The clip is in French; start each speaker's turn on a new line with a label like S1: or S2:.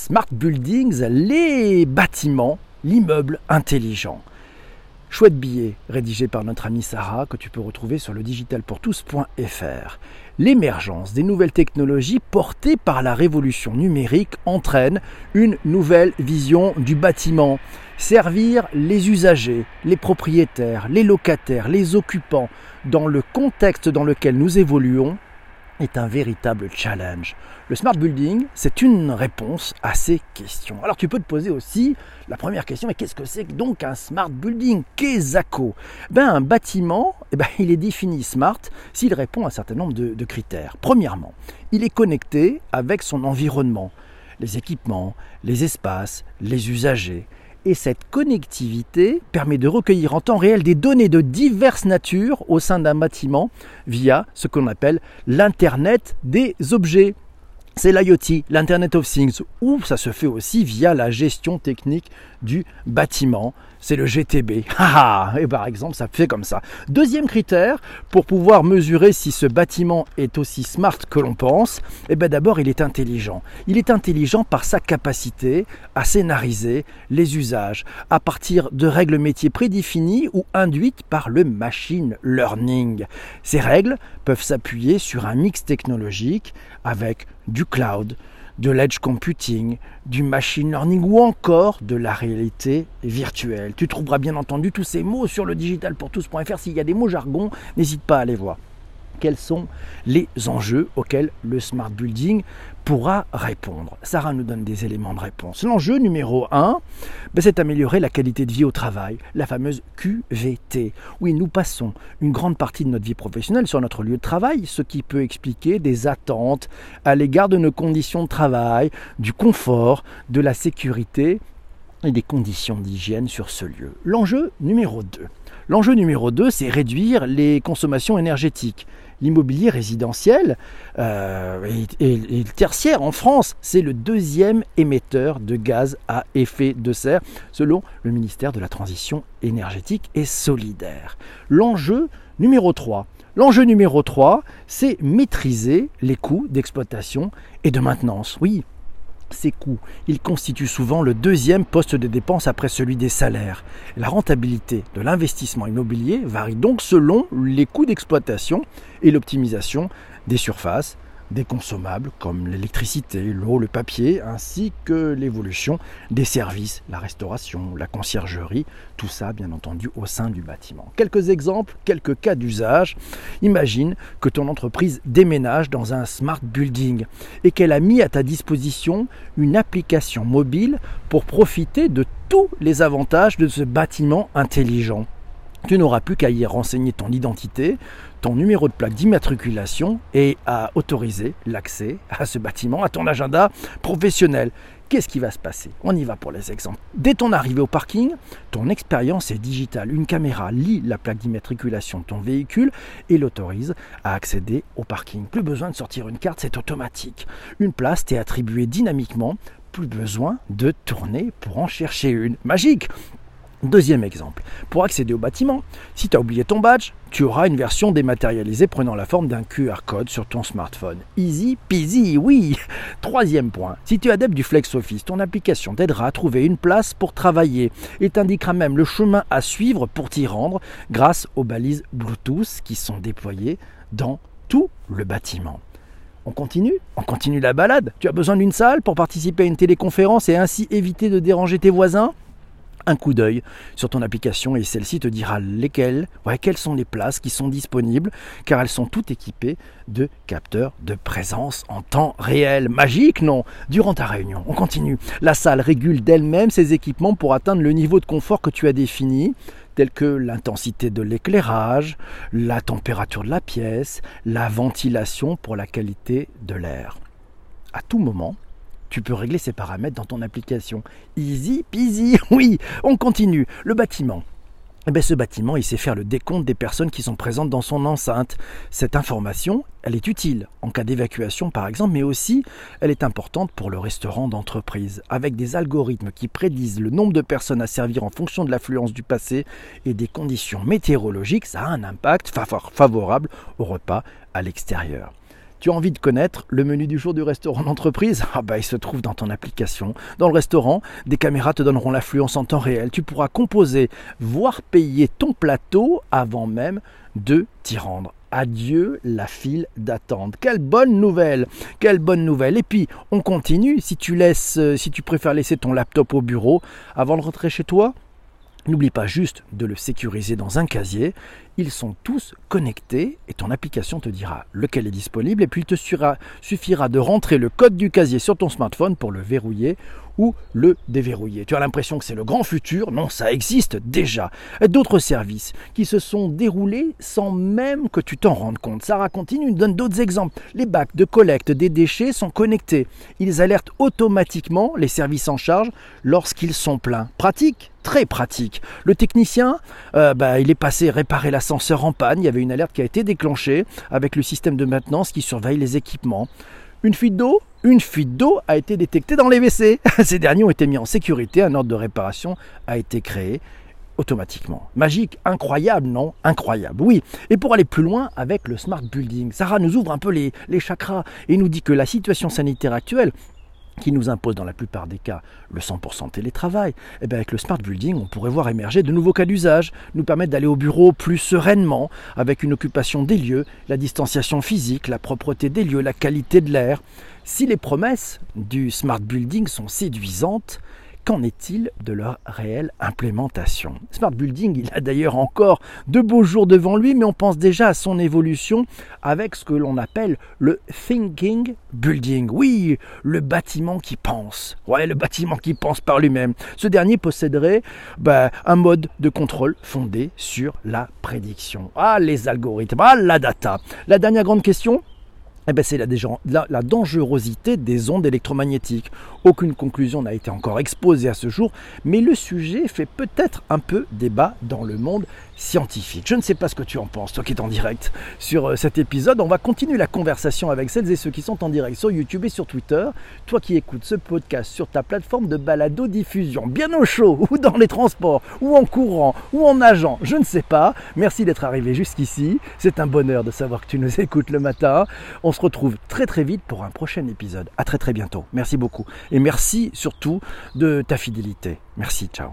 S1: smart buildings, les bâtiments, l'immeuble intelligent. Chouette billet rédigé par notre amie Sarah que tu peux retrouver sur le digitalpourtous.fr. L'émergence des nouvelles technologies portées par la révolution numérique entraîne une nouvelle vision du bâtiment. Servir les usagers, les propriétaires, les locataires, les occupants dans le contexte dans lequel nous évoluons est un véritable challenge. Le smart building, c'est une réponse à ces questions. Alors tu peux te poser aussi la première question, mais qu'est-ce que c'est donc un smart building? Qu'est ben, Un bâtiment, eh ben, il est défini smart s'il répond à un certain nombre de critères. Premièrement, il est connecté avec son environnement, les équipements, les espaces, les usagers et cette connectivité permet de recueillir en temps réel des données de diverses natures au sein d'un bâtiment via ce qu'on appelle l'Internet des objets. C'est l'IoT, l'Internet of Things, ou ça se fait aussi via la gestion technique du bâtiment. C'est le GTB. et par exemple, ça fait comme ça. Deuxième critère, pour pouvoir mesurer si ce bâtiment est aussi smart que l'on pense, eh ben d'abord, il est intelligent. Il est intelligent par sa capacité à scénariser les usages à partir de règles métiers prédéfinies ou induites par le machine learning. Ces règles peuvent s'appuyer sur un mix technologique avec du cloud, de l'edge computing, du machine learning ou encore de la réalité virtuelle. Tu trouveras bien entendu tous ces mots sur le digitalpourtous.fr. S'il y a des mots jargon, n'hésite pas à les voir quels sont les enjeux auxquels le smart building pourra répondre. Sarah nous donne des éléments de réponse. L'enjeu numéro 1, ben, c'est d'améliorer la qualité de vie au travail, la fameuse QVT. Oui, nous passons une grande partie de notre vie professionnelle sur notre lieu de travail, ce qui peut expliquer des attentes à l'égard de nos conditions de travail, du confort, de la sécurité et des conditions d'hygiène sur ce lieu. L'enjeu numéro 2. L'enjeu numéro 2, c'est réduire les consommations énergétiques l'immobilier résidentiel euh, et, tertiaire en France, c'est le deuxième émetteur de gaz à effet de serre, selon le ministère de la Transition énergétique et solidaire. L'enjeu numéro 3. L'enjeu numéro 3, c'est maîtriser les coûts d'exploitation et de maintenance. Oui, ces coûts, ils constituent souvent le deuxième poste de dépense après celui des salaires. La rentabilité de l'investissement immobilier varie donc selon les coûts d'exploitation et l'optimisation des surfaces, des consommables comme l'électricité, l'eau, le papier, ainsi que l'évolution des services, la restauration, la conciergerie, tout ça bien entendu au sein du bâtiment. Quelques exemples, quelques cas d'usage. Imagine que ton entreprise déménage dans un smart building et qu'elle a mis à ta disposition une application mobile pour profiter de tous les avantages de ce bâtiment intelligent. Tu n'auras plus qu'à y renseigner ton identité, ton numéro de plaque d'immatriculation et à autoriser l'accès à ce bâtiment, à ton agenda professionnel. Qu'est-ce qui va se passer? On y va pour les exemples. Dès ton arrivée au parking, ton expérience est digitale. Une caméra lit la plaque d'immatriculation de ton véhicule et l'autorise à accéder au parking. Plus besoin de sortir une carte, c'est automatique. Une place t'est attribuée dynamiquement plus besoin de tourner pour en chercher une. Magique Deuxième exemple, pour accéder au bâtiment, si tu as oublié ton badge, tu auras une version dématérialisée prenant la forme d'un QR code sur ton smartphone. Easy peasy, oui. Troisième point, si tu es adepte du Flex Office, ton application t'aidera à trouver une place pour travailler et t'indiquera même le chemin à suivre pour t'y rendre grâce aux balises Bluetooth qui sont déployées dans tout le bâtiment. On continue? On continue la balade. Tu as besoin d'une salle pour participer à une téléconférence et ainsi éviter de déranger tes voisins? Un coup d'œil sur ton application et celle-ci te dira lesquelles, ouais, quelles sont les places qui sont disponibles, car elles sont toutes équipées de capteurs de présence en temps réel. Magique, non? Durant ta réunion, on continue. La salle régule d'elle-même ses équipements pour atteindre le niveau de confort que tu as défini, tel que l'intensité de l'éclairage, la température de la pièce, la ventilation pour la qualité de l'air. À tout moment, tu peux régler ces paramètres dans ton application. Easy peasy, oui, on continue. Le bâtiment. Eh bien, ce bâtiment, il sait faire le décompte des personnes qui sont présentes dans son enceinte. Cette information, elle est utile en cas d'évacuation par exemple, mais aussi elle est importante pour le restaurant d'entreprise, avec des algorithmes qui prédisent le nombre de personnes à servir en fonction de l'affluence du passé et des conditions météorologiques. Ça a un impact favorable au repas à l'extérieur. Tu as envie de connaître le menu du jour du restaurant d'entreprise? Ah bah il se trouve dans ton application. Dans le restaurant, des caméras te donneront l'affluence en temps réel. Tu pourras composer, voire payer ton plateau avant même de t'y rendre. Adieu la file d'attente. Quelle bonne nouvelle Quelle bonne nouvelle Et puis, on continue. Si tu euh, si tu préfères laisser ton laptop au bureau avant de rentrer chez toi, N'oublie pas juste de le sécuriser dans un casier. Ils sont tous connectés et ton application te dira lequel est disponible et puis il te suffira de rentrer le code du casier sur ton smartphone pour le verrouiller ou le déverrouiller. Tu as l'impression que c'est le grand futur Non, ça existe déjà. D'autres services qui se sont déroulés sans même que tu t'en rendes compte. Sarah continue, donne d'autres exemples. Les bacs de collecte des déchets sont connectés. Ils alertent automatiquement les services en charge lorsqu'ils sont pleins. Pratique très pratique. Le technicien, euh, bah, il est passé réparer l'ascenseur en panne. Il y avait une alerte qui a été déclenchée avec le système de maintenance qui surveille les équipements. Une fuite d'eau? Une fuite d'eau a été détectée dans les WC. Ces derniers ont été mis en sécurité, un ordre de réparation a été créé automatiquement. Magique, incroyable, non? Incroyable, oui. Et pour aller plus loin avec le smart building, Sarah nous ouvre un peu les, les chakras et nous dit que la situation sanitaire actuelle qui nous impose dans la plupart des cas le 100% télétravail, eh bien avec le smart building, on pourrait voir émerger de nouveaux cas d'usage, nous permettre d'aller au bureau plus sereinement, avec une occupation des lieux, la distanciation physique, la propreté des lieux, la qualité de l'air. Si les promesses du smart building sont séduisantes, Qu'en est-il de leur réelle implémentation? Smart Building, il a d'ailleurs encore de beaux jours devant lui, mais on pense déjà à son évolution avec ce que l'on appelle le Thinking Building. Oui, le bâtiment qui pense. Ouais, le bâtiment qui pense par lui-même. Ce dernier posséderait bah, un mode de contrôle fondé sur la prédiction. Ah, les algorithmes, ah, la data. La dernière grande question eh ben, c'est la, la, dangerosité des ondes électromagnétiques. Aucune conclusion n'a été encore exposée à ce jour, mais le sujet fait peut-être un peu débat dans le monde scientifique. Je ne sais pas ce que tu en penses, toi qui es en direct sur euh, cet épisode. On va continuer la conversation avec celles et ceux qui sont en direct sur YouTube et sur Twitter. Toi qui écoutes ce podcast sur ta plateforme de balado-diffusion, bien au chaud, ou dans les transports, ou en courant, ou en nageant, je ne sais pas. Merci d'être arrivé jusqu'ici. C'est un bonheur de savoir que tu nous écoutes le matin. On se retrouve très très vite pour un prochain épisode. À très très bientôt. Merci beaucoup. Et merci surtout de ta fidélité. Merci, ciao.